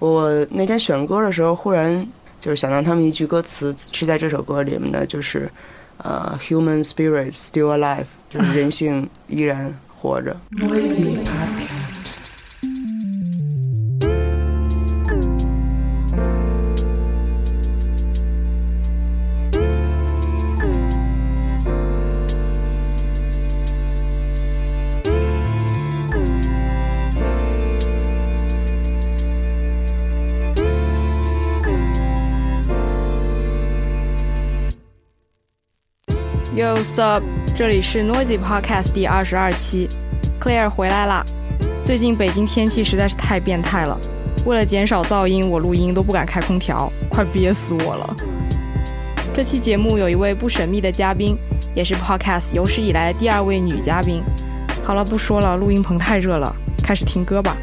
我那天选歌的时候，忽然就是想到他们一句歌词是在这首歌里面的，就是呃，human spirit still alive，就是人性依然活着。Yo, sup？这里是 Noisy Podcast 第二十二期，Claire 回来啦。最近北京天气实在是太变态了，为了减少噪音，我录音都不敢开空调，快憋死我了。这期节目有一位不神秘的嘉宾，也是 Podcast 有史以来第二位女嘉宾。好了，不说了，录音棚太热了，开始听歌吧。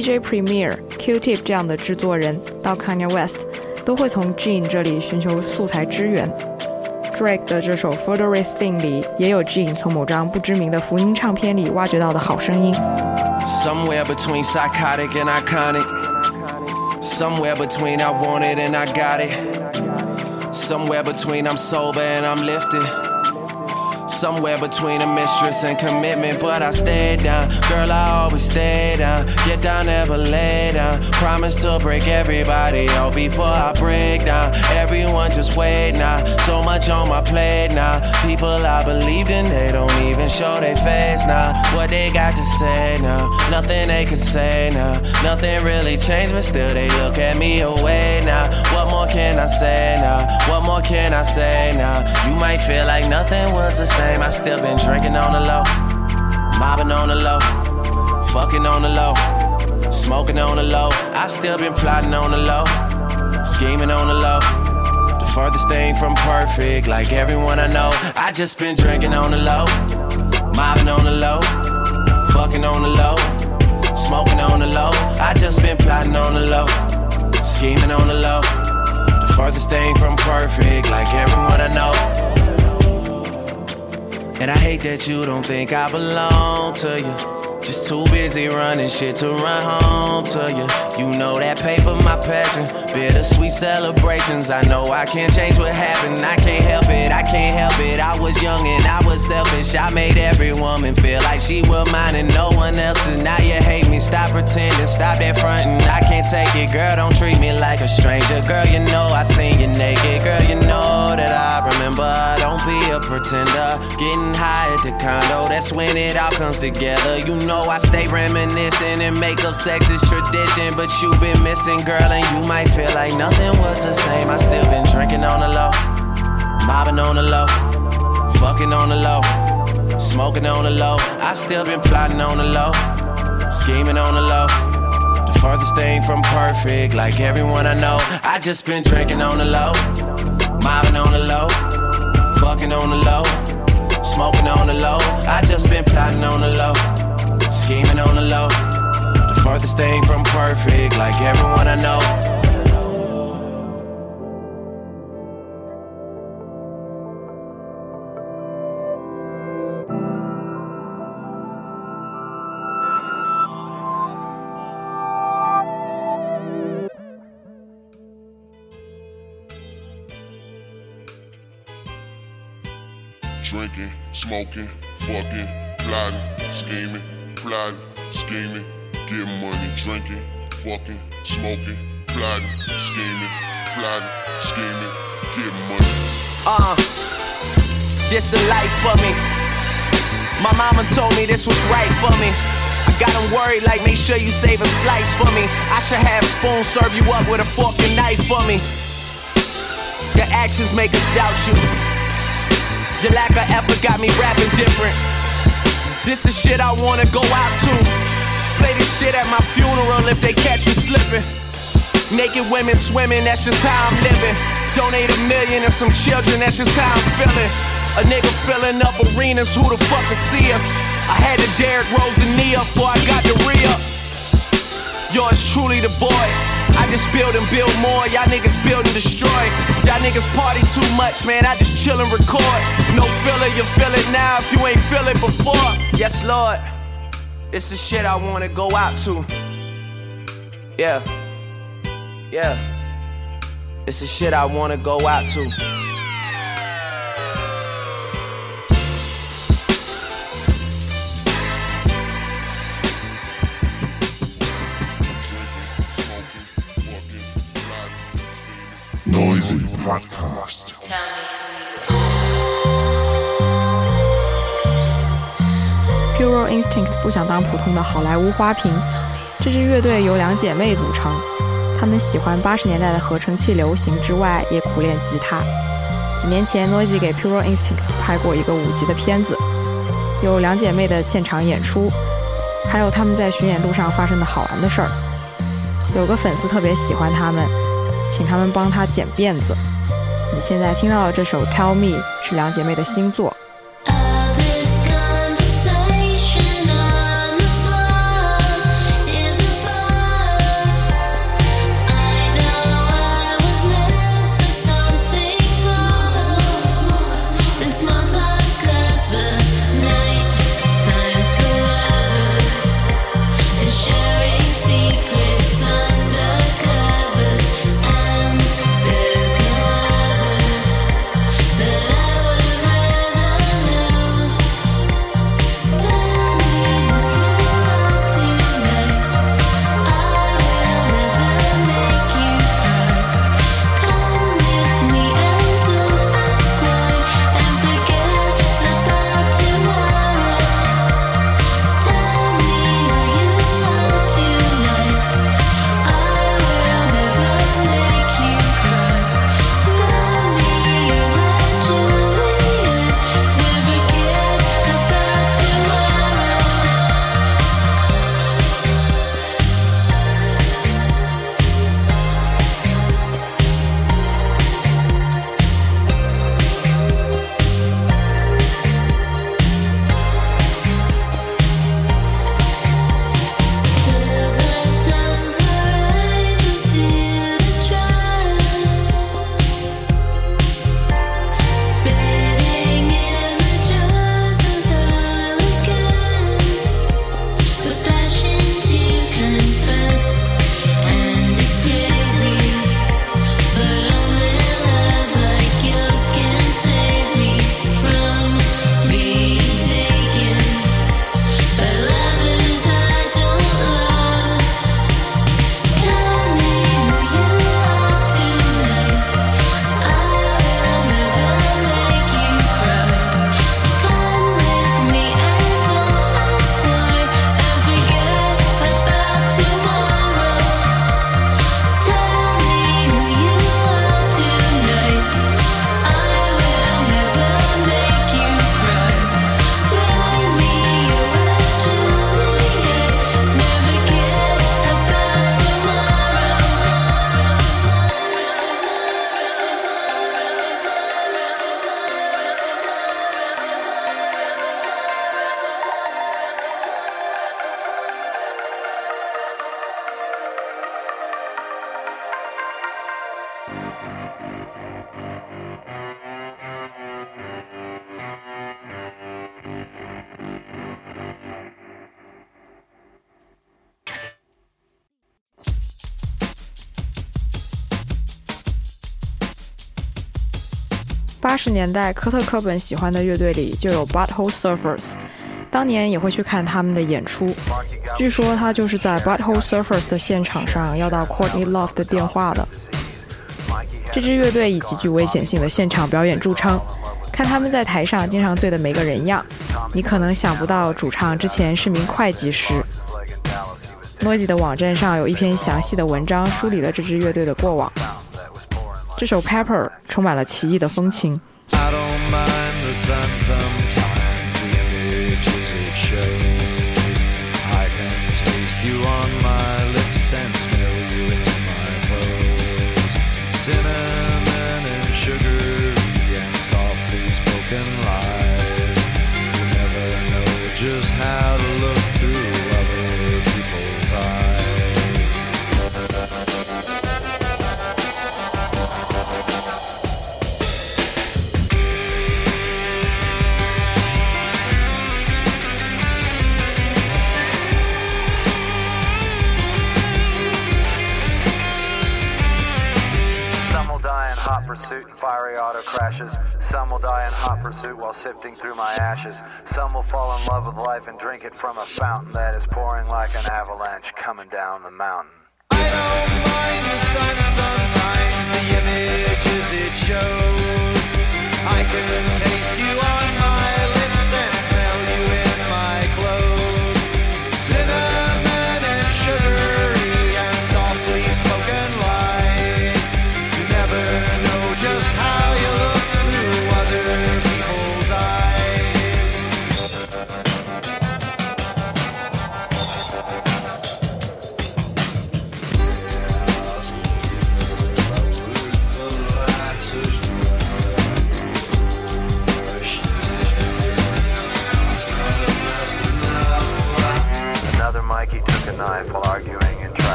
DJ Premier、Q-Tip 这样的制作人到 Kanye West，都会从 Gene 这里寻求素材支援。Drake 的这首《f u r t h e r Thing》里也有 Gene 从某张不知名的福音唱片里挖掘到的好声音。Somewhere between psychotic and iconic. Somewhere between I want it and I got it. Somewhere between I'm sober and I'm lifted. Somewhere between a mistress and commitment, but I stayed down. Girl, I always stay down. Get down, never lay down. Promise to break everybody out before I break down. Everyone just wait now. So much on my plate now. People I believed in, they don't even show their face now. What they got to say now? Nothing they can say now. Nothing really changed, but still they look at me away now. What more can I say now? What more can I say now? You might feel like nothing was the same. I still been drinking on the low, mobbing on the low, fucking on the low, smoking on the low. I still been plotting on the low, scheming on the low. The furthest thing from perfect, like everyone I know. I just been drinking on the low, mobbing on the low, fucking on the low, smoking on the low. I just been plotting on the low, scheming on the low. The furthest thing from perfect, like everyone I know. And I hate that you don't think I belong to you. Just too busy running shit to run home to you. You know that paper, my passion. Bittersweet celebrations. I know I can't change what happened. I can't help it, I can't help it. I was young and I was selfish. I made every woman feel like she was mine and no one else's. Now you hate me. Stop pretending, stop that fronting. I can't take it, girl. Don't treat me like a stranger. Girl, you know I seen you naked. Girl, you know that I remember. Don't be a pretender. Getting high at the condo, that's when it all comes together. You know I stay reminiscing and make up sex is tradition. But you been missing, girl, and you might feel like nothing was the same. I still been drinking on the low, mobbing on the low, fucking on the low, smoking on the low. I still been plotting on the low, scheming on the low. The furthest thing from perfect, like everyone I know. I just been drinking on the low, mobbing on the low, fucking on the low, smoking on the low. I just been plotting on the low, scheming on the low. The furthest thing from perfect, like everyone I know. Smoking, fucking, plotting, scheming, plotting, scheming, getting money, drinking, fucking, smoking, plotting, scheming, plotting, scheming, getting money. Uh, this the life for me. My mama told me this was right for me. I got them worried, like make sure you save a slice for me. I should have spoon serve you up with a fork and knife for me. Your actions make us doubt you. Your lack of effort got me rapping different. This the shit I wanna go out to. Play this shit at my funeral if they catch me slipping. Naked women swimming, that's just how I'm living. Donate a million and some children, that's just how I'm feeling. A nigga filling up arenas, who the fuck will see us? I had to Derrick Rose the knee up before I got the re. Yours truly the boy. I just build and build more. Y'all niggas build and destroy. Y'all niggas party too much, man. I just chill and record. No filler, you feel it now if you ain't feel it before. Yes, Lord. This is shit I wanna go out to. Yeah. Yeah. This is shit I wanna go out to. Noisy Podcast. Pure Instinct 不想当普通的好莱坞花瓶。这支乐队由两姐妹组成，她们喜欢八十年代的合成器流行之外，也苦练吉他。几年前，Noisy 给 Pure Instinct 拍过一个五集的片子，有两姐妹的现场演出，还有她们在巡演路上发生的好玩的事儿。有个粉丝特别喜欢她们，请他们帮她剪辫子。你现在听到的这首《Tell Me》是两姐妹的新作。年代，科特·科本喜欢的乐队里就有 Butthole Surfers，当年也会去看他们的演出。据说他就是在 Butthole Surfers 的现场上要到 Courtney Love 的电话的。这支乐队以极具危险性的现场表演著称，看他们在台上经常醉的没个人样。你可能想不到，主唱之前是名会计师。Noisy 的网站上有一篇详细的文章，梳理了这支乐队的过往。这首 Pepper 充满了奇异的风情。I don't mind the sun crashes. Some will die in hot pursuit while sifting through my ashes. Some will fall in love with life and drink it from a fountain that is pouring like an avalanche coming down the mountain. I don't mind the sun sometimes, the images it shows. I can taste you on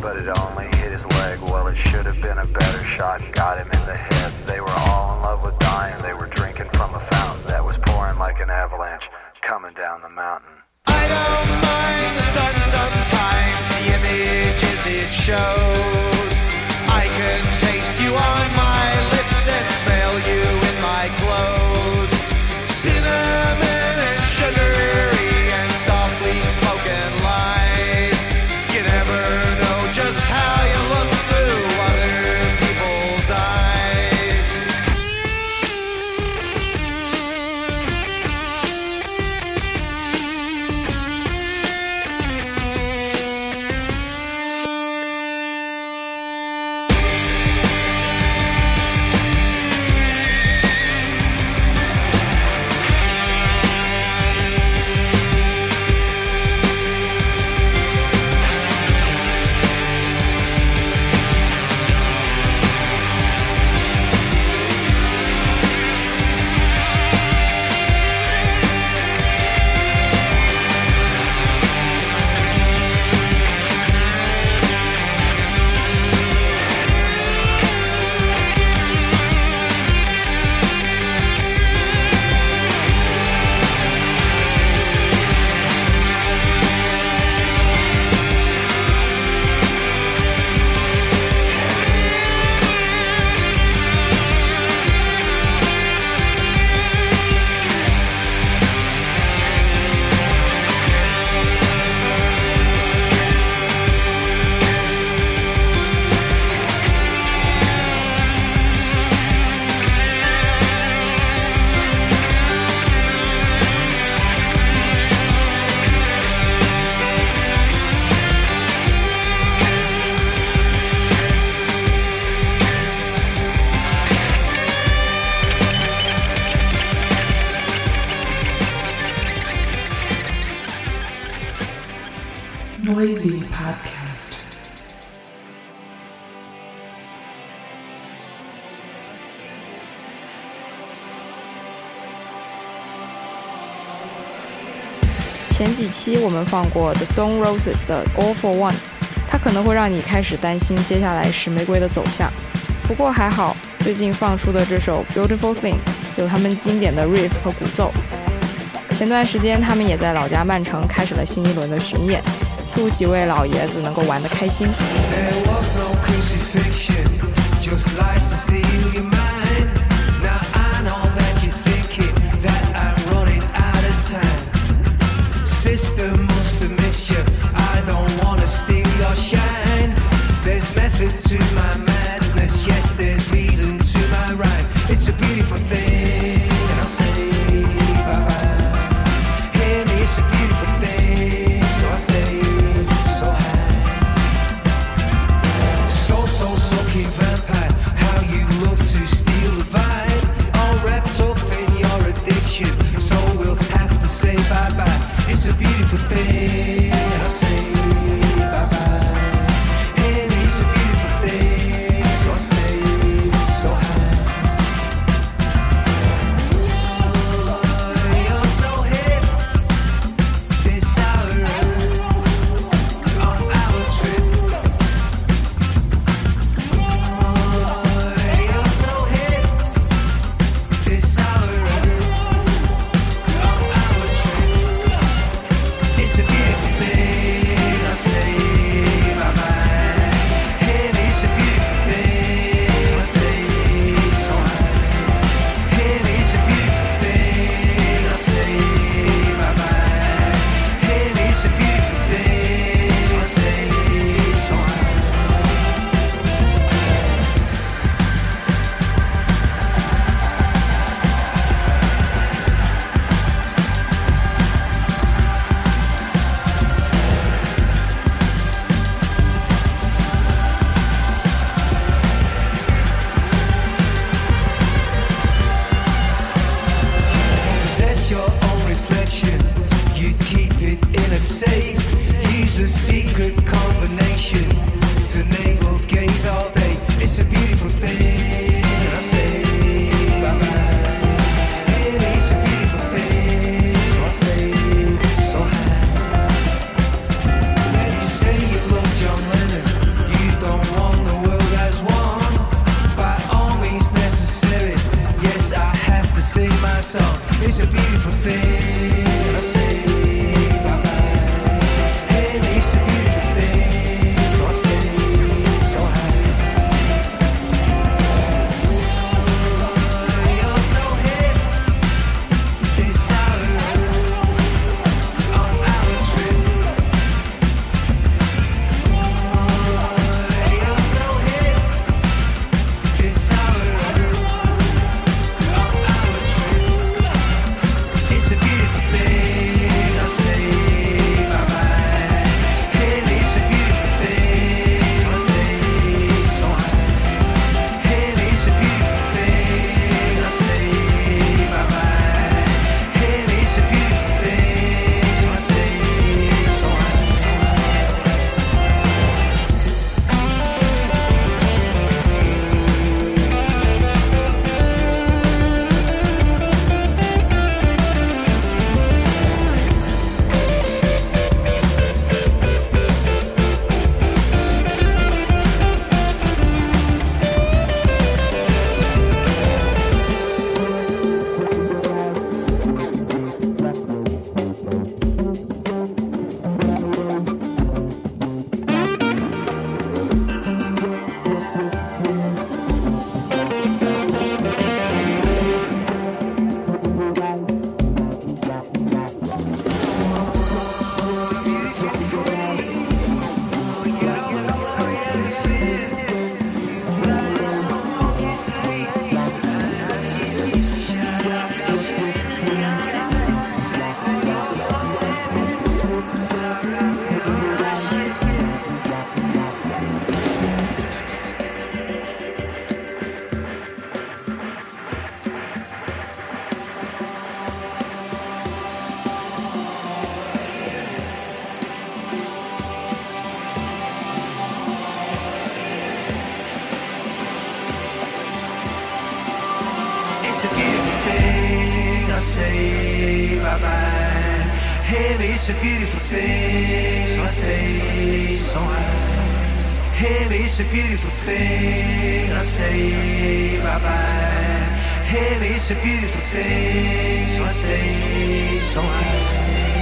but it only hit his leg. Well, it should have been a better shot. Got him in the head. They were all in love with dying. They were drinking from a fountain that was pouring like an avalanche coming down the mountain. I don't mind the sun sometimes, the images it shows. I can taste you on my 期我们放过 The Stone Roses 的 All for One，它可能会让你开始担心接下来是玫瑰的走向。不过还好，最近放出的这首 Beautiful Thing 有他们经典的 Riff 和鼓奏。前段时间他们也在老家曼城开始了新一轮的巡演，祝几位老爷子能够玩得开心。say bye bye. Heaven it's a beautiful thing, so I say so. Heaven it's a beautiful thing, I say bye bye. Heaven it's a beautiful thing, so I say so.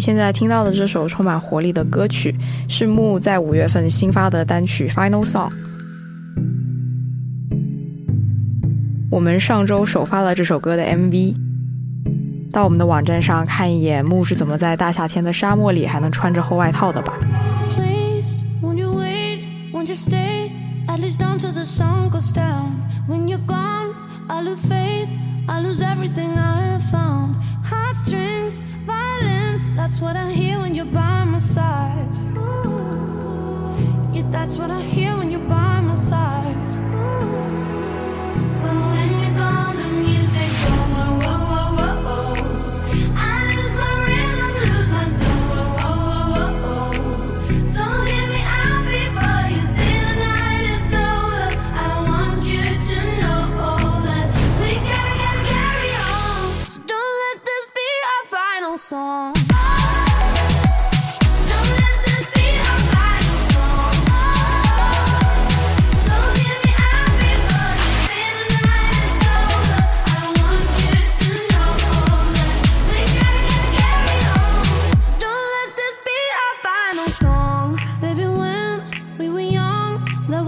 现在听到的这首充满活力的歌曲是木在五月份新发的单曲 final song 我们上周首发了这首歌的 mv 到我们的网站上看一眼木是怎么在大夏天的沙漠里还能穿着厚外套的吧。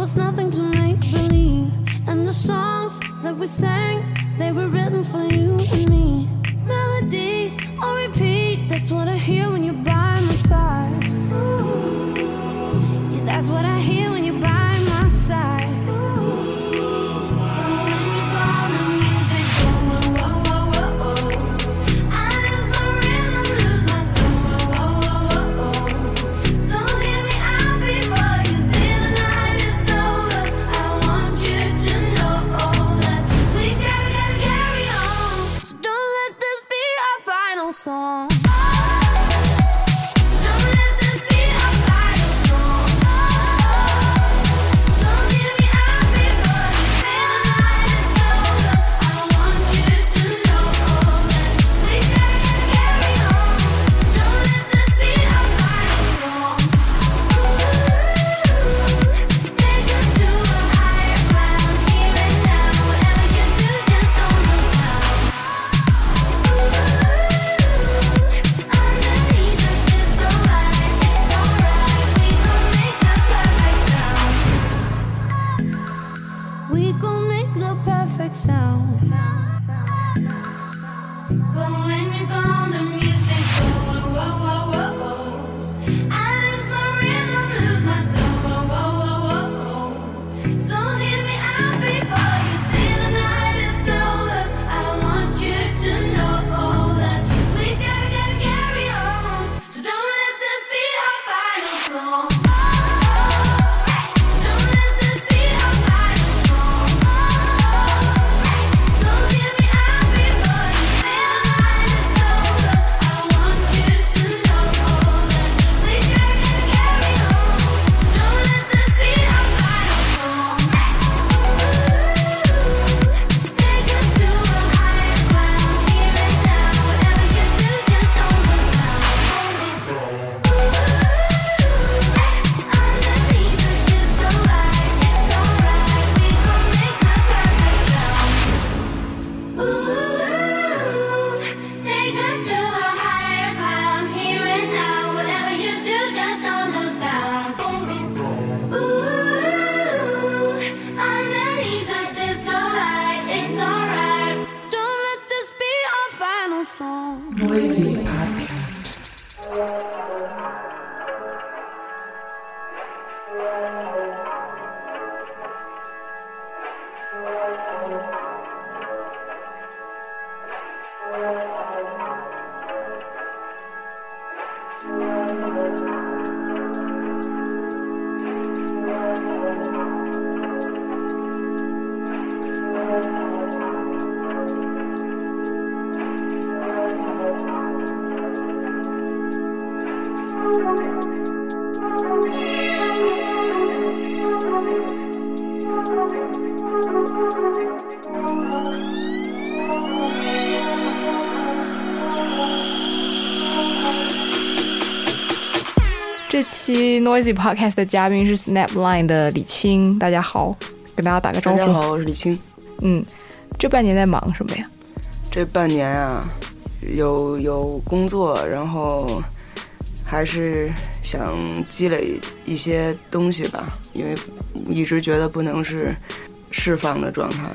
was nothing to make believe. And the songs that we sang, they were written for you and me. 这期 Noisy Podcast 的嘉宾是 Snapline 的李青，大家好，跟大家打个招呼。大家好，我是李青。嗯，这半年在忙什么呀？这半年啊，有有工作，然后还是想积累一些东西吧，因为一直觉得不能是释放的状态，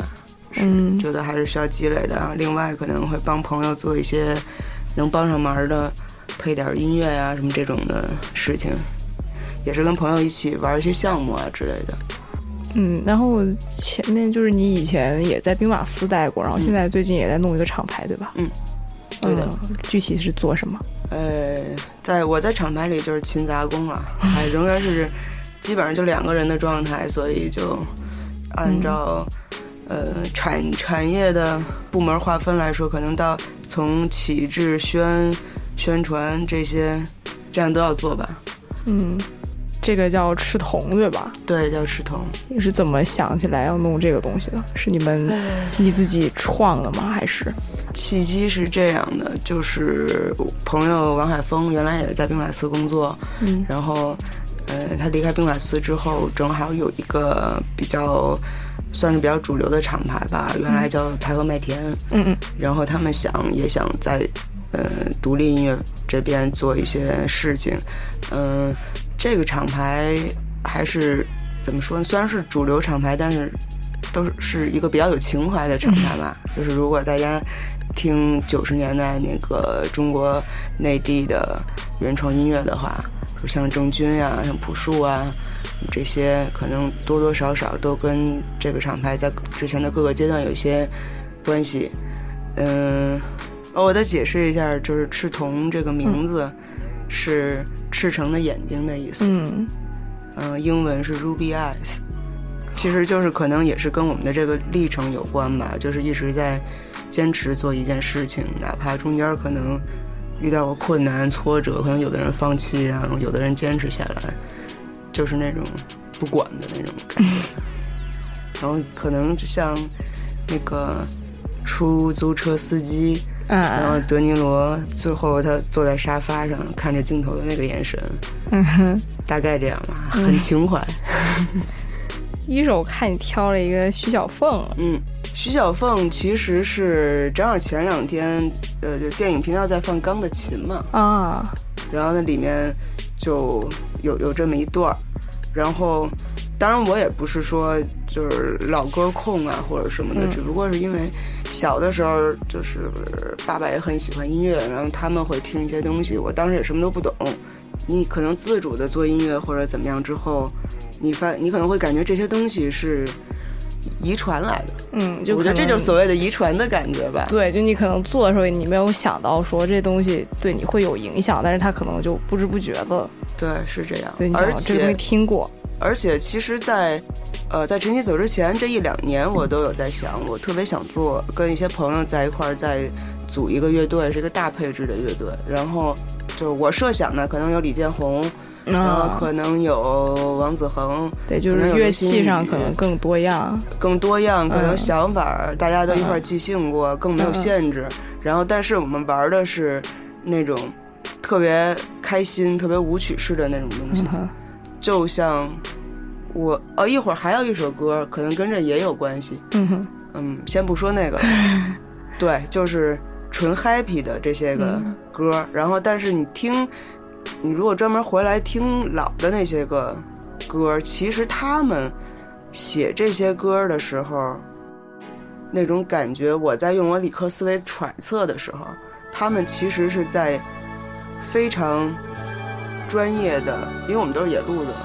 嗯觉得还是需要积累的。另外，可能会帮朋友做一些能帮上忙的，配点音乐呀、什么这种的事情，也是跟朋友一起玩一些项目啊之类的。嗯，然后前面就是你以前也在兵马司待过，然后现在最近也在弄一个厂牌，对吧？嗯，对的嗯具体是做什么？呃，在我在厂牌里就是勤杂工了，还仍然是基本上就两个人的状态，所以就按照、呃产产业的部门划分来说，可能到从起制、宣宣传这些，这样都要做吧。嗯，这个叫赤铜，对吧？对，叫赤铜。你是怎么想起来要弄这个东西的？是你们你自己创的吗？还是？契机是这样的，就是朋友王海峰原来也是在兵马司工作，嗯然后，呃，他离开兵马司之后，正好有一个比较算是比较主流的厂牌吧，原来叫台和麦田，嗯嗯然后他们想也想在呃独立音乐这边做一些事情，嗯、这个厂牌还是怎么说呢？虽然是主流厂牌，但是都是是一个比较有情怀的厂牌吧。就是如果大家听九十年代那个中国内地的原创音乐的话，就像郑钧呀、像朴树啊这些，可能多多少少都跟这个厂牌在之前的各个阶段有一些关系。嗯，哦我再解释一下，就是赤铜这个名字是赤诚的眼睛的意思。嗯嗯，英文是 Ruby Eyes，其实就是可能也是跟我们的这个历程有关吧，就是一直在坚持做一件事情，哪怕中间可能遇到过困难、挫折，可能有的人放弃，然后有的人坚持下来，就是那种不管的那种感觉。然后可能就像那个出租车司机，然后嗯德尼罗最后他坐在沙发上看着镜头的那个眼神，嗯哼。大概这样吧，很情怀。一手看你挑了一个徐小凤，嗯，徐小凤其实是正好前两天，呃，就电影频道在放《钢的琴》嘛，啊，然后那里面就有有这么一段儿，然后当然我也不是说就是老歌控啊或者什么的，嗯。只不过是因为小的时候就是爸爸也很喜欢音乐，然后他们会听一些东西，我当时也什么都不懂。你可能自主的做音乐或者怎么样之后，你发你可能会感觉这些东西是遗传来的，嗯，就我觉得这就是所谓的遗传的感觉吧。对，就你可能做的时候，你没有想到说这东西对你会有影响，但是他可能就不知不觉的，对，是这样。而且听过，而且，其实在，呃，在晨曦走之前这一两年，我都有在想，我特别想做跟一些朋友在一块儿再组一个乐队，是一个大配置的乐队。然后就是我设想的，可能有李建宏，然后啊，可能有王子恒，对，就是乐器上可能更多样，更多样，可能嗯想法儿大家都一块儿即兴过，更没有限制。然后，但是我们玩的是那种特别开心、特别舞曲式的那种东西。嗯，就像我哦，一会儿还有一首歌，可能跟这也有关系。嗯哼，嗯，先不说那个了，对，就是纯 happy 的这些个嗯歌。然后，但是你听，你如果专门回来听老的那些个歌，其实他们写这些歌的时候，那种感觉，我在用我理科思维揣测的时候，他们其实是在非常专业的，因为我们都是野路子嘛。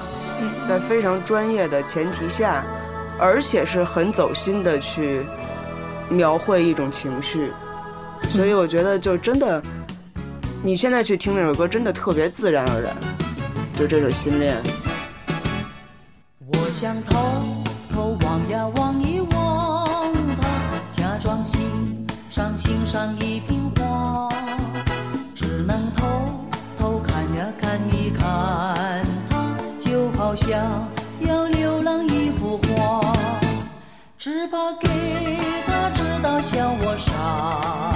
在非常专业的前提下，而且是很走心的去描绘一种情绪，所以我觉得就真的，你现在去听这首歌，真的特别自然而然，就这首《心恋》。我想偷偷望呀望一望他，假装欣赏欣赏一瓶就好像要流浪一幅画，只怕给他知道笑我傻，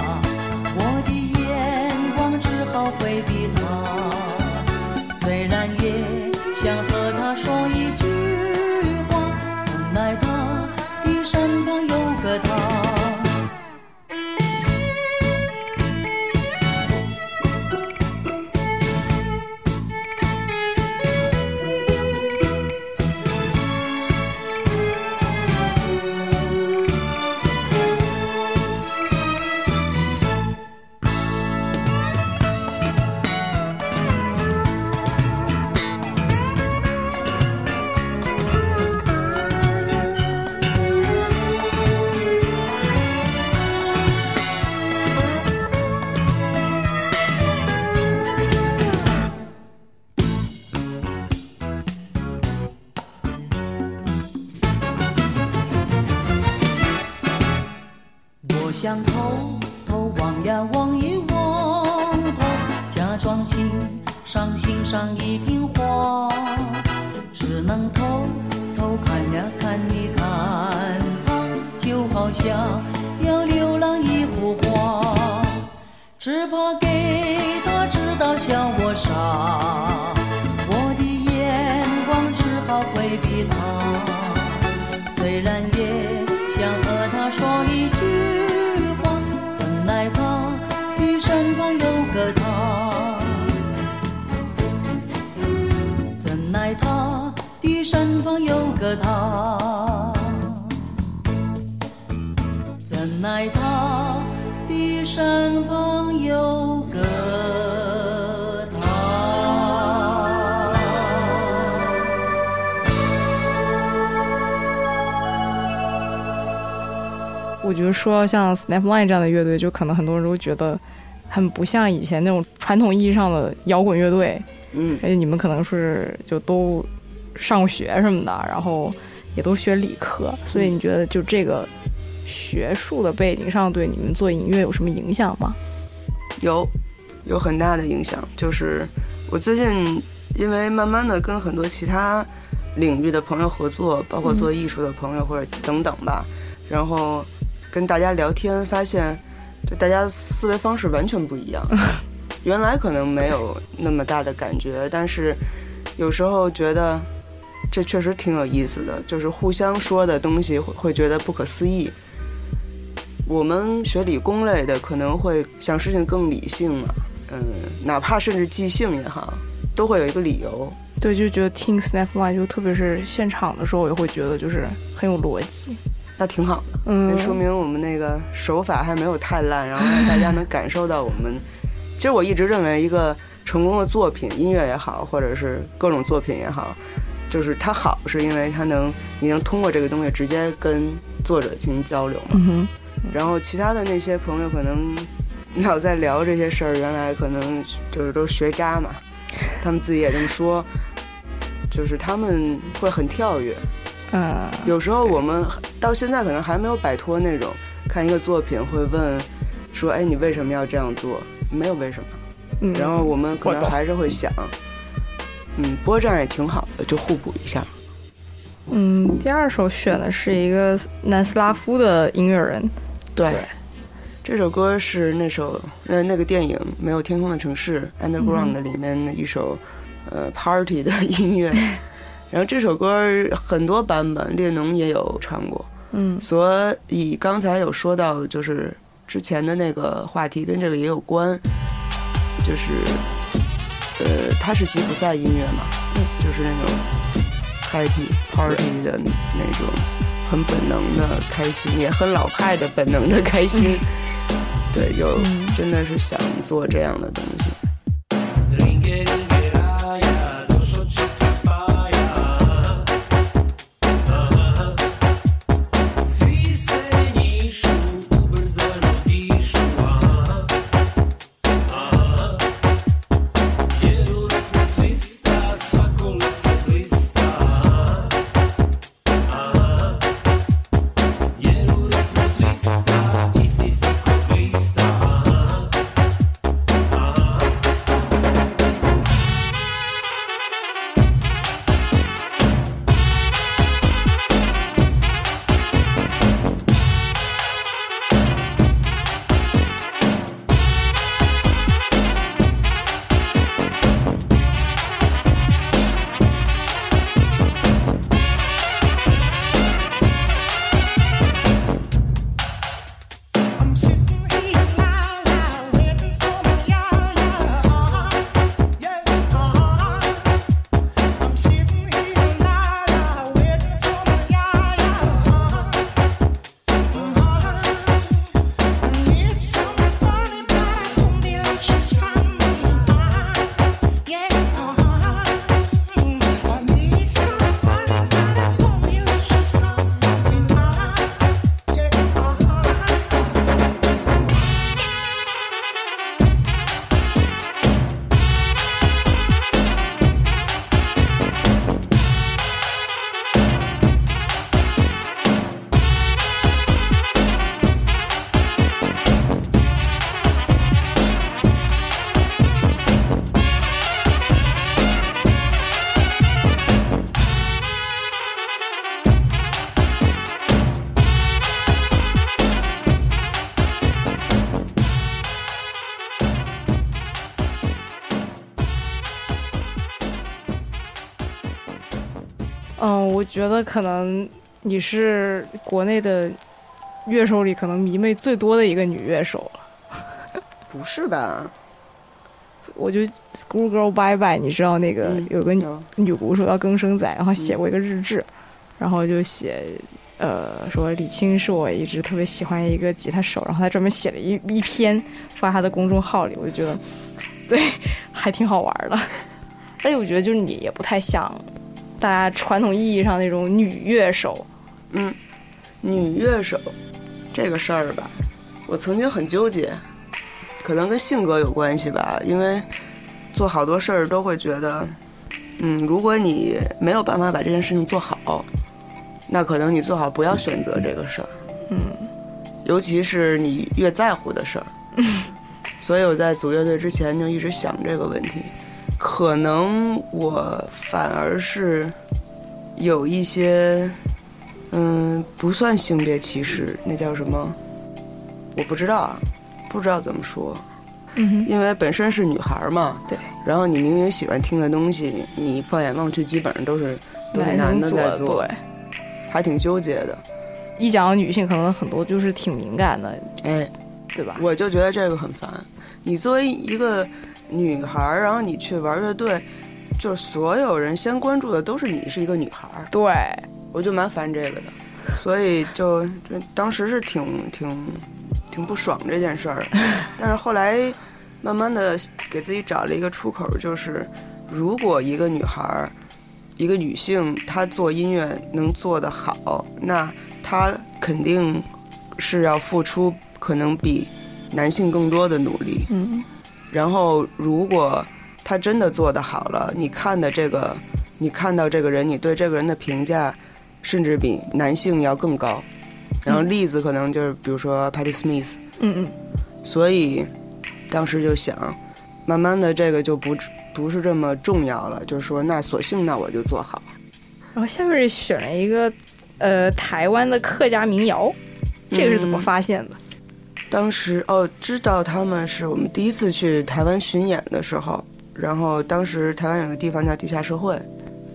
呀望一望他，假装欣赏欣赏一瓶花，只能偷偷看呀看一看他，就好像要流浪一幅画，只怕给他知道笑我傻，我的眼光只好回避他。他，怎奈他的身旁有个他。我觉得说像 Snapline 这样的乐队，就可能很多人都觉得很不像以前那种传统意义上的摇滚乐队，嗯而且你们可能是就都上过学什么的，然后也都学理科，所以你觉得就这个学术的背景上对你们做音乐有什么影响吗？有有很大的影响。就是我最近因为慢慢的跟很多其他领域的朋友合作，包括做艺术的朋友或者等等吧，然后跟大家聊天，发现就大家思维方式完全不一样。原来可能没有那么大的感觉，但是有时候觉得这确实挺有意思的，就是互相说的东西会会觉得不可思议。我们学理工类的可能会想事情更理性嘛，嗯，哪怕甚至即兴也好，都会有一个理由。对，就觉得听 Snapline 就特别是现场的时候，我也会觉得就是很有逻辑。那挺好的，嗯那说明我们那个手法还没有太烂，然后让大家能感受到我们。其实我一直认为，一个成功的作品，音乐也好，或者是各种作品也好，就是它好，是因为它能你能通过这个东西直接跟作者进行交流嘛。嗯哼，然后其他的那些朋友可能老在聊这些事儿，原来可能就是都是学渣嘛，他们自己也这么说，就是他们会很跳跃。嗯，有时候我们到现在可能还没有摆脱那种看一个作品会问说，哎，你为什么要这样做？没有为什么。嗯然后我们可能还是会想，嗯，不过这样也挺好的，就互补一下。嗯，第二首选的是一个南斯拉夫的音乐人，对，对这首歌是那首那那个电影《没有天空的城市》Underground 里面的一首、呃 Party 的音乐。然后这首歌很多版本，列侬也有唱过。嗯所以刚才有说到，就是之前的那个话题跟这个也有关，就是呃，它是吉普赛音乐嘛，嗯，就是那种 happy party 的那种很本能的开心，也很老派的本能的开心。对，有真的是想做这样的东西。我觉得可能你是国内的乐手里可能迷妹最多的一个女乐手了。不是吧？我就 School Girl Bye Bye，你知道那个嗯有个女嗯女鼓手叫更生仔，然后写过一个日志，然后就写呃说李青是我一直特别喜欢一个吉他手，然后他专门写了一一篇发他的公众号里，我就觉得对还挺好玩的。而且我觉得就是你也不太像大家传统意义上那种女乐手，嗯，女乐手这个事儿吧，我曾经很纠结，可能跟性格有关系吧，因为做好多事儿都会觉得，嗯，如果你没有办法把这件事情做好，那可能你最好不要选择这个事儿，嗯，尤其是你越在乎的事儿。所以我在组乐队之前就一直想这个问题，可能我反而是有一些，嗯，不算性别歧视，那叫什么？我不知道啊，不知道怎么说，因为本身是女孩儿嘛，对，然后你明明喜欢听的东西，你放眼望去基本上都是都是男的在做，对。还挺纠结的。一讲到女性，可能很多就是挺敏感的，哎，对吧？我就觉得这个很烦。你作为一个女孩儿，然后你去玩乐队，就是所有人先关注的都是你是一个女孩儿，对，我就蛮烦这个的。所以就就当时是挺挺挺不爽这件事儿，但是后来慢慢的给自己找了一个出口，就是如果一个女孩儿，一个女性，她做音乐能做得好，那她肯定是要付出可能比男性更多的努力。嗯，然后如果他真的做的好了，你看的这个，你看到这个人，你对这个人的评价，甚至比男性要更高。然后例子可能就是比如说 Patty Smith，嗯嗯，所以当时就想，慢慢的这个就不不是这么重要了，就是说那索性那我就做好。然后下面是选了一个呃台湾的客家民谣，这个是怎么嗯发现的？当时哦，知道他们是我们第一次去台湾巡演的时候，然后当时台湾有个地方叫地下社会，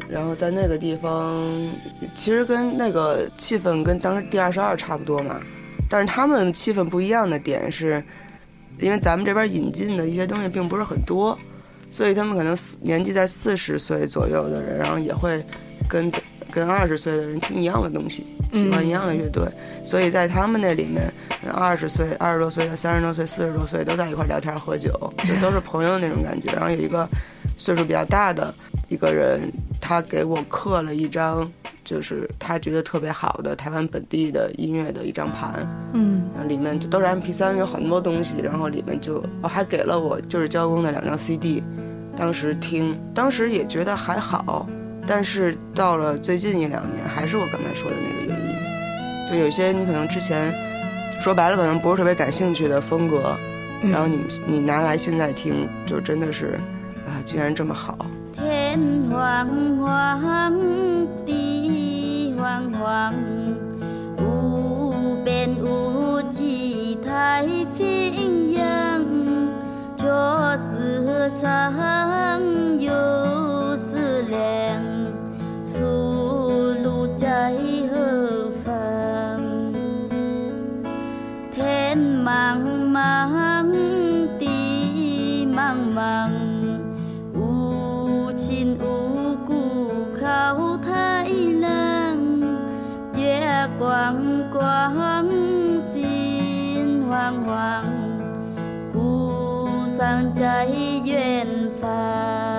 然后在那个地方，其实跟那个气氛跟当时第二十二差不多嘛，但是他们气氛不一样的点是，因为咱们这边引进的一些东西并不是很多，所以他们可能年纪在四十岁左右的人，然后也会跟跟二十岁的人听一样的东西，喜欢一样的乐队，所以在他们那里面，二十岁、二十多岁的、三十多岁、四十多岁都在一块儿聊天喝酒，就都是朋友那种感觉。然后有一个岁数比较大的一个人，他给我刻了一张，就是他觉得特别好的台湾本地的音乐的一张盘，嗯。然后里面就都是 MP 3有很多东西，然后里面就哦还给了我就是交工的两张 CD，当时听，当时也觉得还好，但是到了最近一两年，还是我刚才说的那个原因，就有些你可能之前说白了可能不是特别感兴趣的风格，嗯然后你你拿来现在听，就真的是啊，竟然这么好。天黄黄，地黄黄，无边无际太平洋，就是上又是凉，出路在何方？天茫茫，地茫茫。无亲无故靠太冷，月光光，心慌慌，故乡在远方。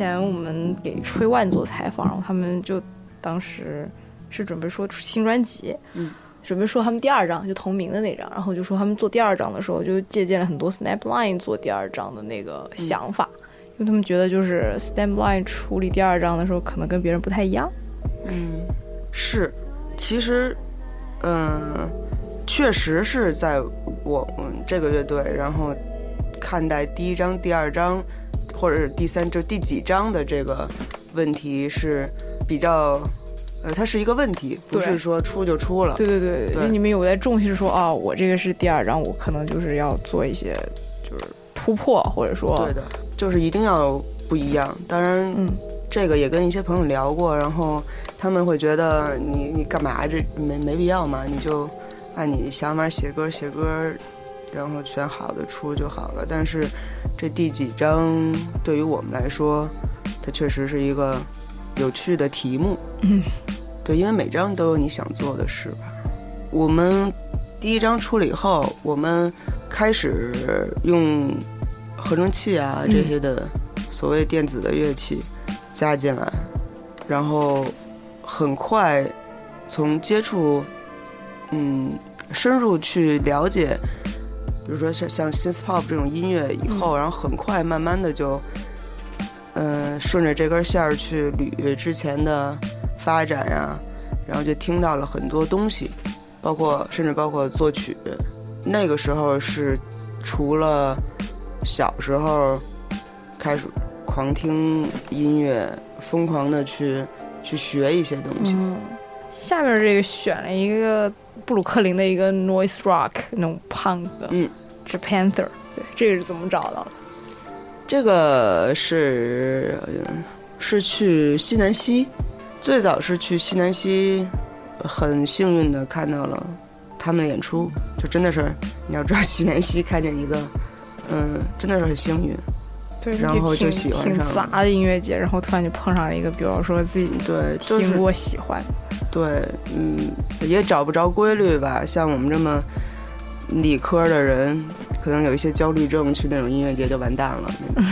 前我们给吹万做采访，然后他们就当时是准备说出新专辑，嗯，准备说他们第二张就同名的那张，然后就说他们做第二张的时候就借鉴了很多 Snapline 做第二张的那个想法，因为他们觉得就是 Snapline 处理第二张的时候可能跟别人不太一样。嗯，是，其实，嗯，确实是在我们这个乐队，然后看待第一张、第二章，或者是第三就第几章的这个问题是比较，呃，它是一个问题，不是说出就出了。对对对，对因为你们有在重视说啊，我这个是第二章，我可能就是要做一些就是突破，或者说对的，就是一定要不一样。当然，嗯，这个也跟一些朋友聊过，然后他们会觉得你你干嘛这没没必要嘛，你就按你想法写歌写歌，然后选好的出就好了。但是这第几章对于我们来说，它确实是一个有趣的题目。嗯，对，因为每章都有你想做的事吧。我们第一章出了以后，我们开始用合成器啊这些的所谓电子的乐器加进来，然后很快从接触，嗯，深入去了解，比如说像像 synth pop 这种音乐以后，然后很快慢慢的就，呃，顺着这根线儿去捋之前的发展呀，然后就听到了很多东西，包括甚至包括作曲，那个时候是除了小时候开始狂听音乐，疯狂的去去学一些东西。嗯，下面这个选了一个布鲁克林的一个 noise rock 那种 punk，嗯，是 Panther，对，这个是怎么找到的？这个是呃是去西南西，最早是去西南西，很幸运的看到了他们的演出，就真的是你要知道西南西看见一个，嗯，真的是很幸运。对，然后就喜欢上了杂的音乐节，然后突然就碰上了一个，比方说自己对，就是听过喜欢，对，嗯，也找不着规律吧。像我们这么理科的人，可能有一些焦虑症，去那种音乐节就完蛋了。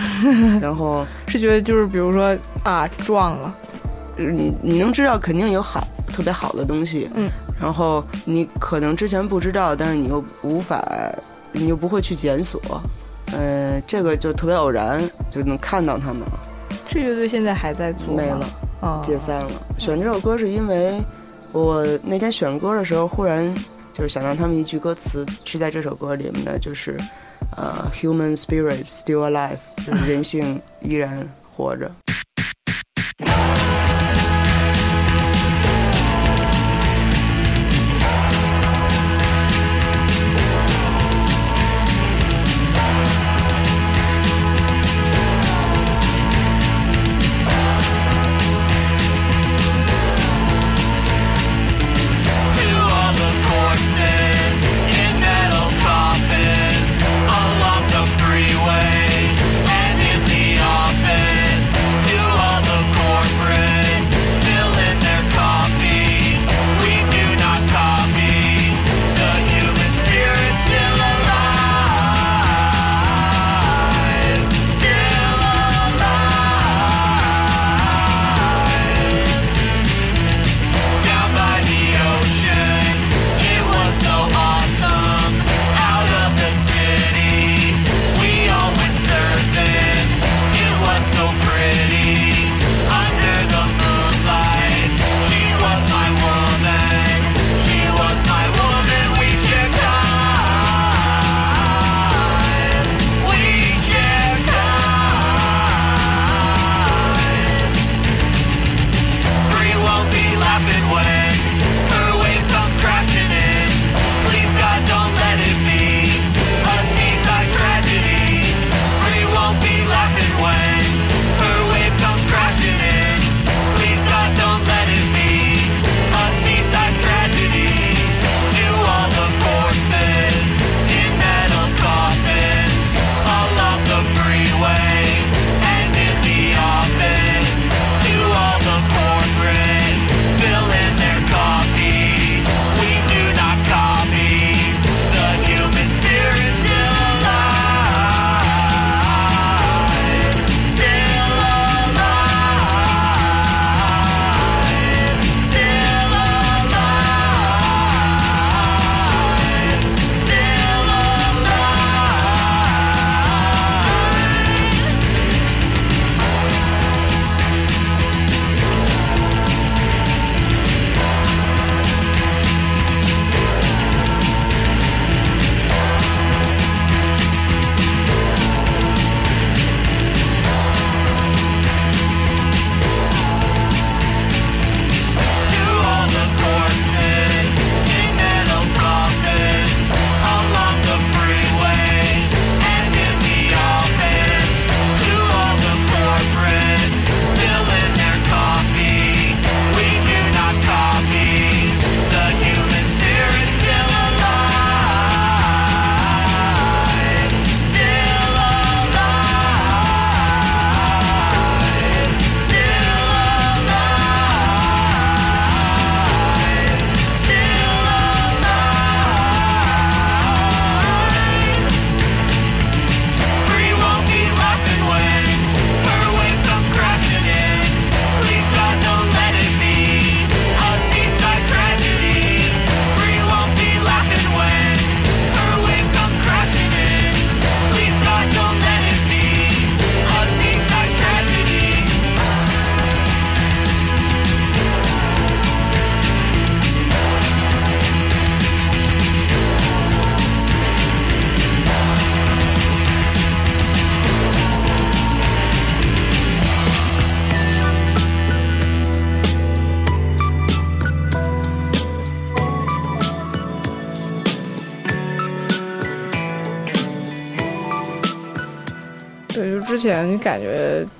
然后是觉得就是比如说啊撞了，你你能知道肯定有好特别好的东西，嗯，然后你可能之前不知道，但是你又无法，你又不会去检索，呃，这个就特别偶然就能看到他们了，这乐队现在还在做吗没了。啊，解散了。选这首歌是因为我那天选歌的时候，忽然就是想到他们一句歌词是在这首歌里面的，就是呃，human spirit still alive，就是人性依然活着。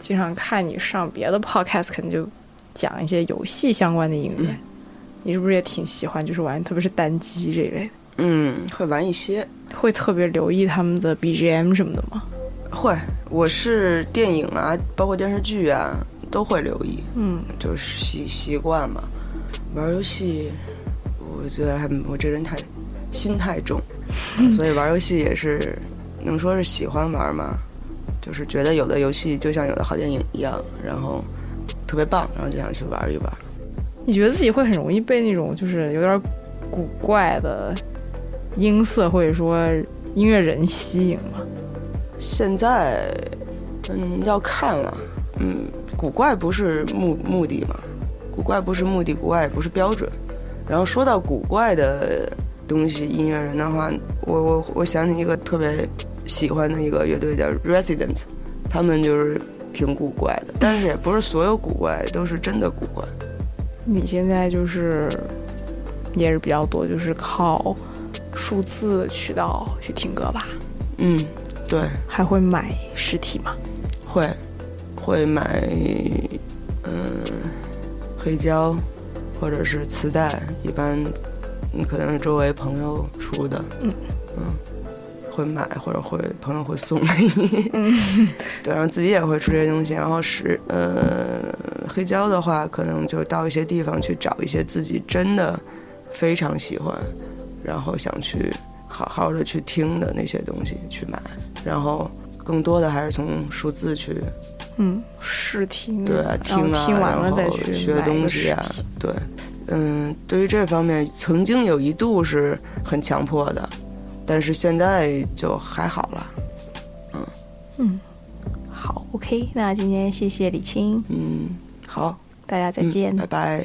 经常看你上别的 podcast，可能就讲一些游戏相关的音乐。你是不是也挺喜欢，就是玩，特别是单机这一类的？嗯，会玩一些，会特别留意他们的 BGM 什么的吗？会。我是电影啊，包括电视剧啊，都会留意，嗯，就是习习惯嘛。玩游戏，我觉得还我这人太心太重，所以玩游戏也是能说是喜欢玩嘛，就是觉得有的游戏就像有的好电影一样，然后特别棒，然后就想去玩一玩。你觉得自己会很容易被那种就是有点古怪的音色或者说音乐人吸引吗？现在，嗯，要看了，嗯，古怪不是目目的嘛，古怪不是目的，古怪也不是标准。然后说到古怪的东西，音乐人的话，我我我想起一个特别喜欢的一个乐队叫 Residents，他们就是挺古怪的，但是也不是所有古怪都是真的古怪。你现在就是也是比较多，就是靠数字渠道去听歌吧？嗯，对，还会买实体吗？会会买嗯黑胶或者是磁带，一般你可能是周围朋友出的，嗯嗯，会买或者会朋友会送给你，嗯。对，然后自己也会出这些东西，然后是呃黑胶的话，可能就到一些地方去找一些自己真的非常喜欢，然后想去好好的去听的那些东西去买，然后更多的还是从数字去嗯，试听，对啊，听啊，听完了然后再去学东西啊，对，嗯，对于这方面，曾经有一度是很强迫的，但是现在就还好了，嗯。嗯，好，OK，那今天谢谢李青，嗯，好，大家再嗯见，拜。拜。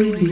Noisy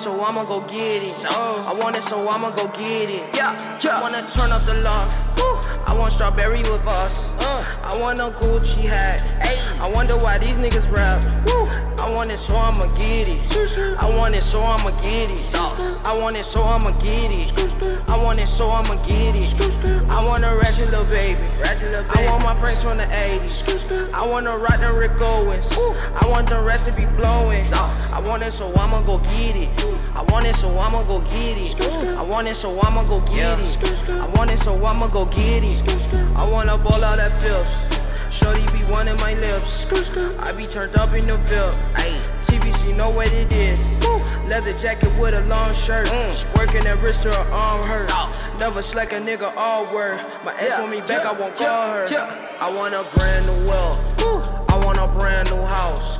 so I'ma go get it. I want it, so I'ma go get it. Yeah, yeah. I wanna turn up the loft. I want strawberry with us. I want a Gucci hat. I wonder why these niggas rap. I want it, so I'ma get it. I want it, so I'ma get it. I want it, so I'ma get it. I want it, so I'ma get it. I want a ratchet little baby. I want my friends from the 80s. I want to rock the Rick Owens. I want the rest to be blowing. I want it, so I'ma go get it. I want it, so I'ma go get it. I want it, so I'ma go get it. I want it, so I'ma go get it. I wanna ball out that filth. Shorty be wanting my lips. I be turned up in the. Ayy, TBC know what it is. Leather jacket with a long shirt. Working that wrist to her arm hurt. Never slack a nigga all word. My ex want me back, I won't call her. I want a brand new will. I want a brand new house.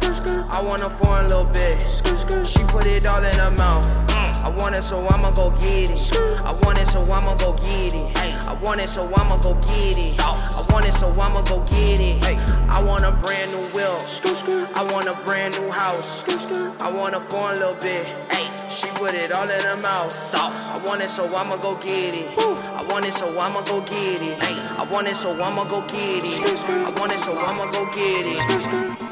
I want a foreign little bitch. She put it all in her mouth. I want it, so I'ma go get it. I want it, so I'ma go get it. I want it, so I'ma go get it. I want it, so I'ma go get it. I want a brand new wheel. I want a brand new house. I want a foreign little bitch. She put it all in her mouth. Sauce. I want it, so I'ma go get it. I want it, so I'ma go get it. I want it, so I'ma go get it. I want it, so I'ma go get it.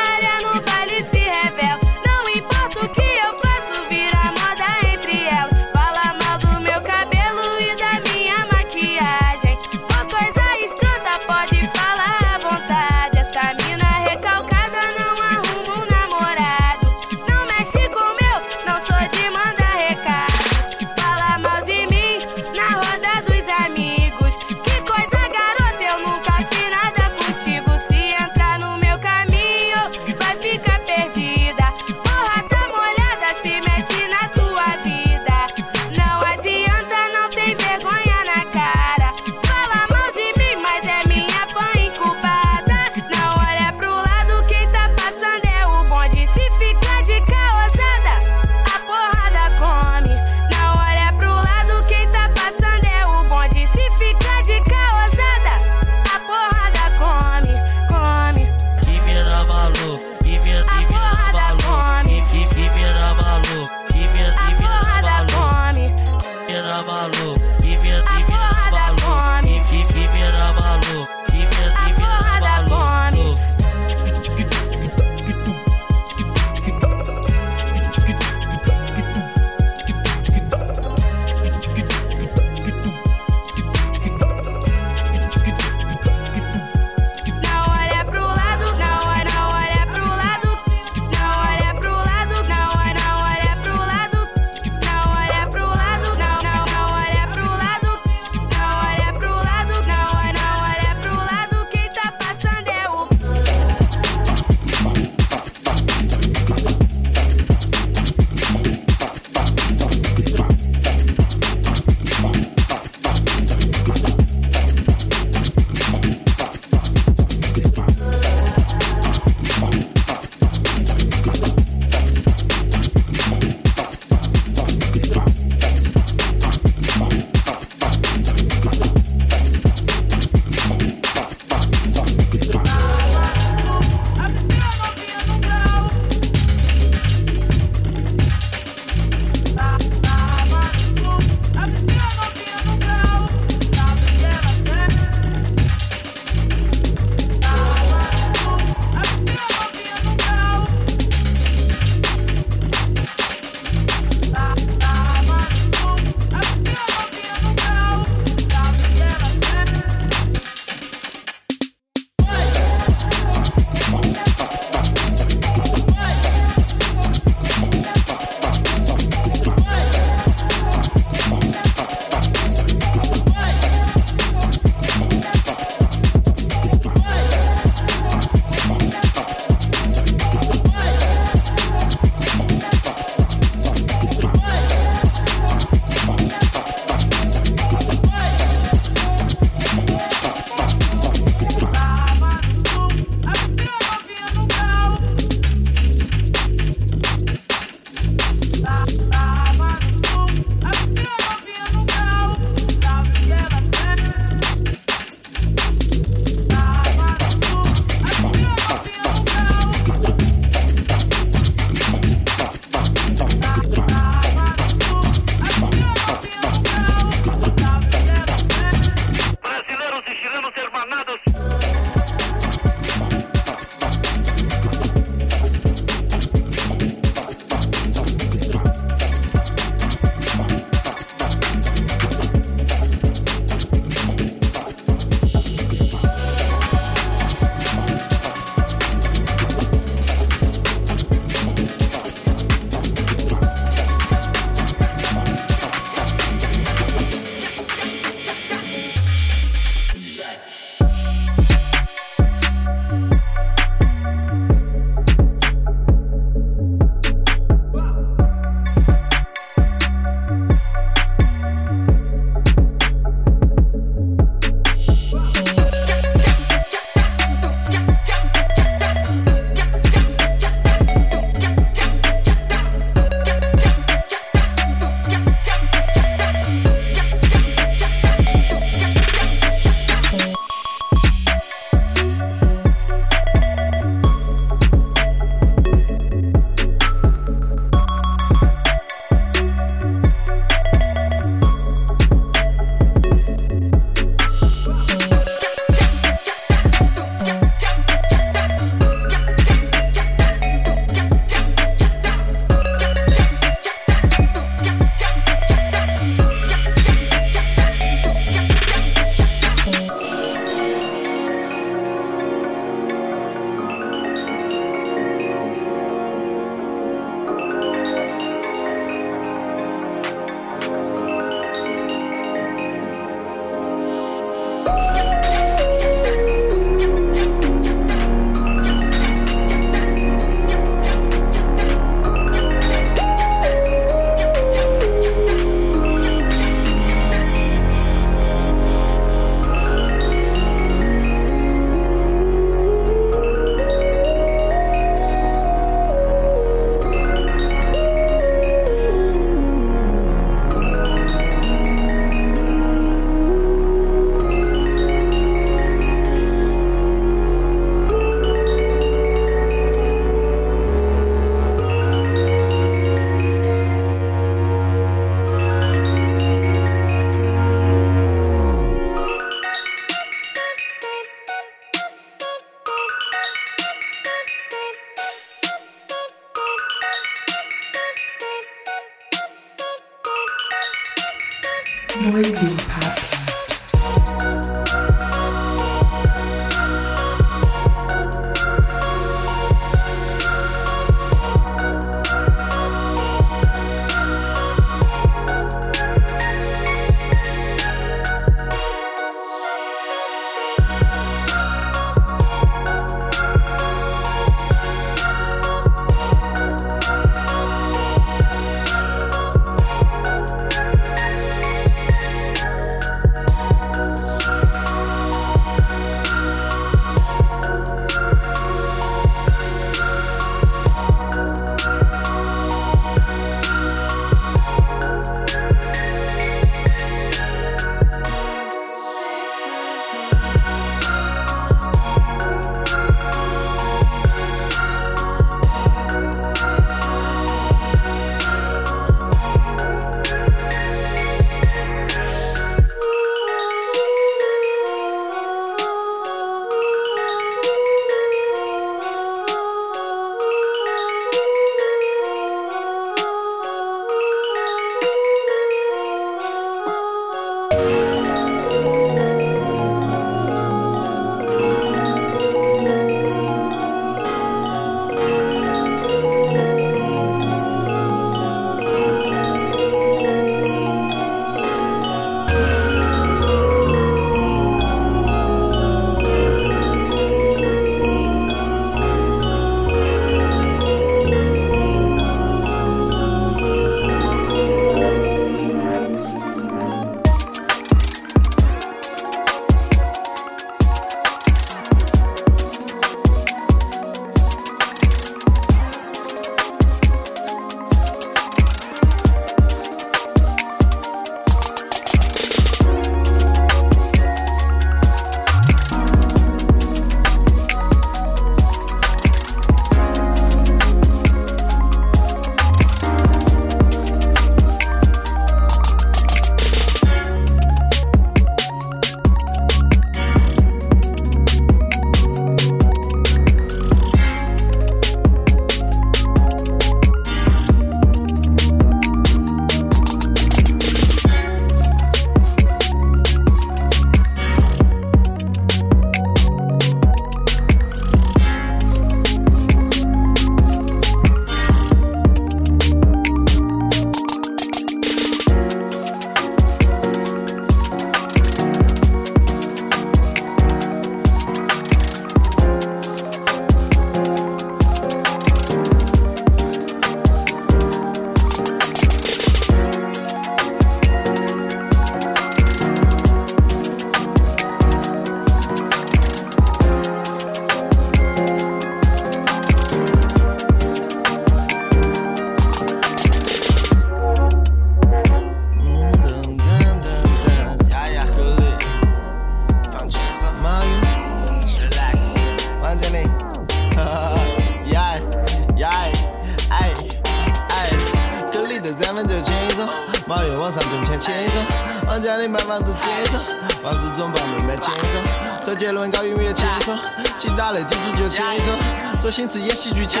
亲自演戏剧情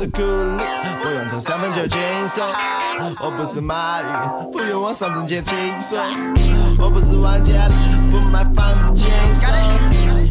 是库里我用投三分球轻松我不是马云不用往上挣钱轻松。我不是王健林不买房子轻松。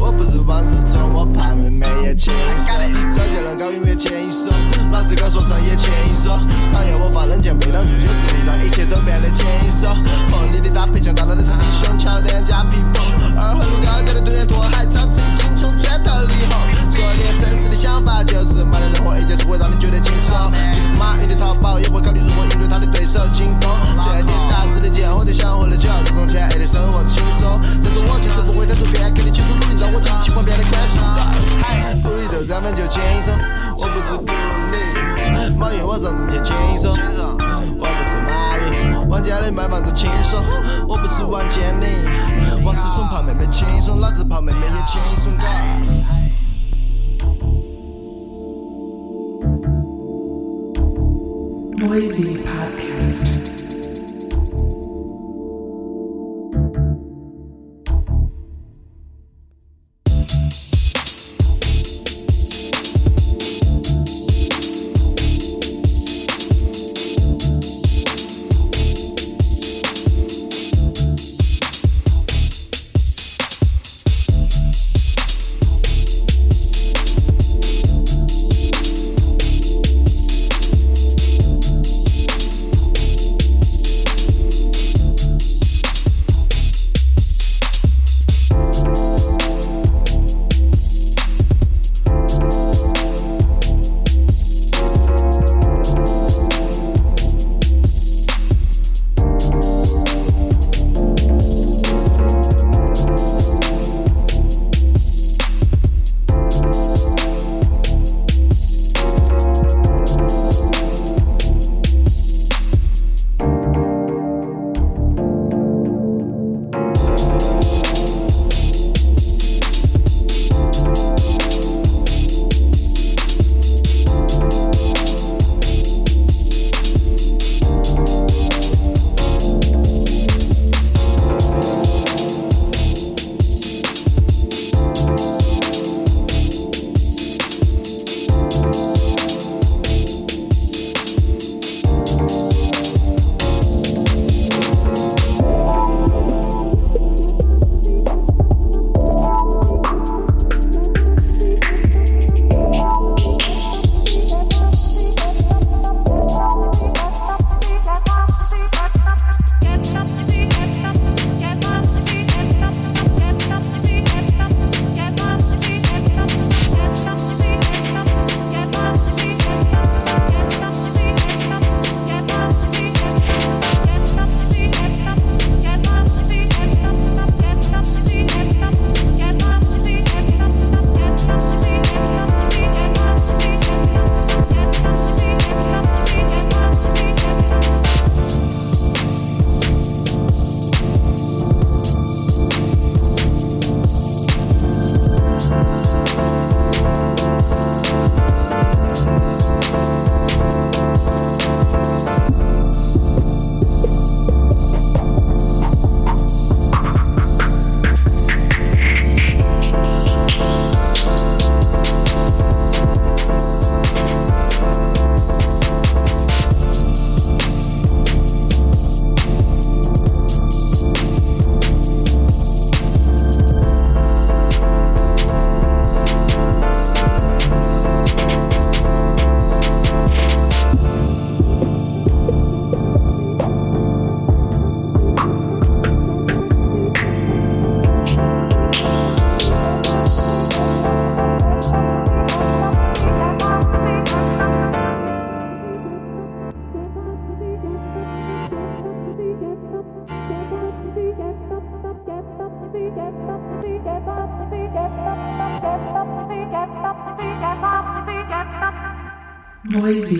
我不是王思聪我怕妹妹也轻松。周杰伦搞音乐轻松老子搞说唱也轻松。讨厌我放冷箭被挡住有实力让一切都变得轻松。和你的搭配像大佬的弟兄乔丹加皮蓬二环路高架的对面脱鞋章子怡轻松穿透力吼说的我的想法就是没得任何一件事会让你觉得轻松即使是马云的淘宝也会考虑如何应对他的对手京东赚点大日的钱喝就想喝的酒日光前意的生活轻松但是我其实不会贪图片刻的轻松努力让我自己情况变得宽松鼓励的咱们就轻松我不是鼓励马云我让挣钱轻松我不是马云王健林卖房子轻松我不是王健林王思聪泡妹妹轻松老子泡妹妹也轻松嘎。Noisy Podcast. Crazy.